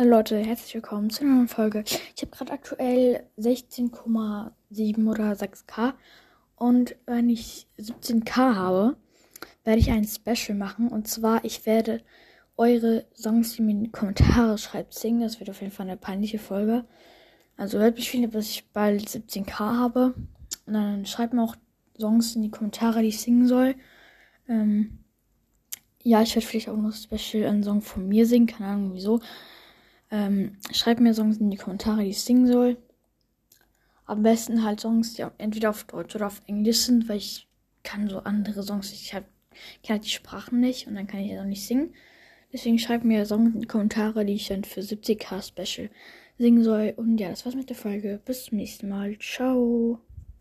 Hallo Leute, herzlich willkommen zu einer neuen Folge. Ich habe gerade aktuell 16,7 oder 6k und wenn ich 17k habe, werde ich ein Special machen und zwar ich werde eure Songs, die mir in die Kommentare schreibt, singen. Das wird auf jeden Fall eine peinliche Folge. Also hört mich viel, dass ich bald 17k habe und dann schreibt mir auch Songs in die Kommentare, die ich singen soll. Ähm, ja, ich werde vielleicht auch noch Special einen Song von mir singen, keine Ahnung wieso. Ähm, schreibt mir Songs in die Kommentare, die ich singen soll. Am besten halt Songs, die entweder auf Deutsch oder auf Englisch sind, weil ich kann so andere Songs, ich hab, kenne halt die Sprachen nicht und dann kann ich ja auch nicht singen. Deswegen schreibt mir Songs in die Kommentare, die ich dann für 70k Special singen soll. Und ja, das war's mit der Folge. Bis zum nächsten Mal. Ciao.